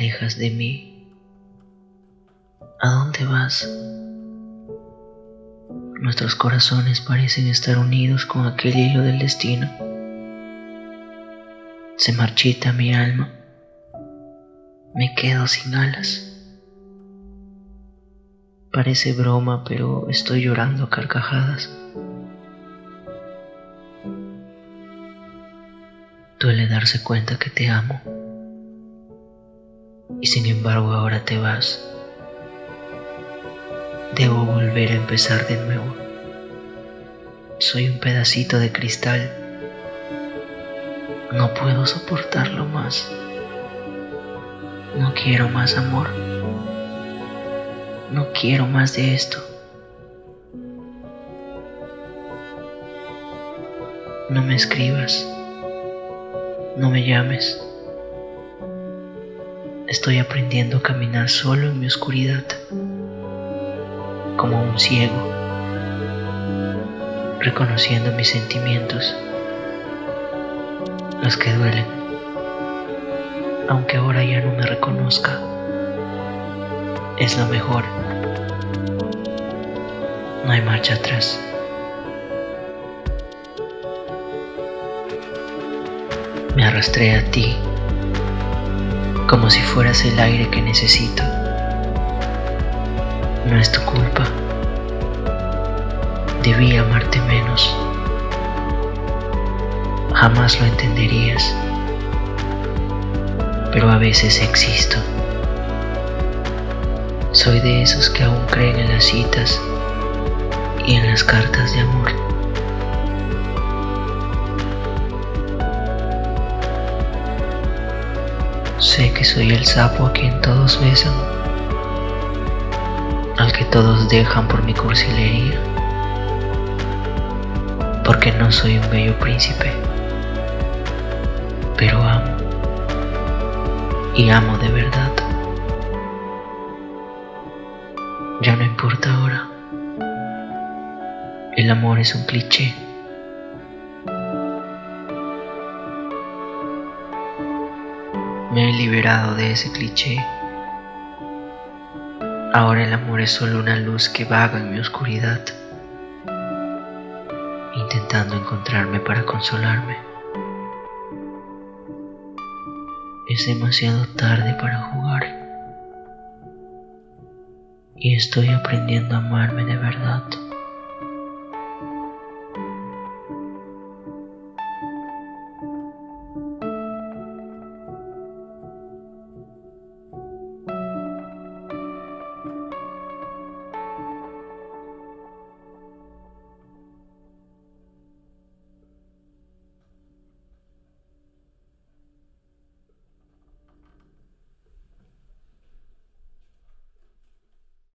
alejas de mí? ¿A dónde vas? Nuestros corazones parecen estar unidos con aquel hilo del destino. Se marchita mi alma. Me quedo sin alas. Parece broma, pero estoy llorando a carcajadas. Duele darse cuenta que te amo. Y sin embargo ahora te vas. Debo volver a empezar de nuevo. Soy un pedacito de cristal. No puedo soportarlo más. No quiero más amor. No quiero más de esto. No me escribas. No me llames. Estoy aprendiendo a caminar solo en mi oscuridad, como un ciego, reconociendo mis sentimientos, los que duelen, aunque ahora ya no me reconozca es lo mejor. No hay marcha atrás. Me arrastré a ti como si fueras el aire que necesito. No es tu culpa. Debí amarte menos. Jamás lo entenderías. Pero a veces existo. Soy de esos que aún creen en las citas y en las cartas de amor. Sé que soy el sapo a quien todos besan, al que todos dejan por mi cursilería, porque no soy un bello príncipe, pero amo, y amo de verdad. Ya no importa ahora. El amor es un cliché. Me he liberado de ese cliché. Ahora el amor es solo una luz que vaga en mi oscuridad, intentando encontrarme para consolarme. Es demasiado tarde para jugar y estoy aprendiendo a amarme de verdad.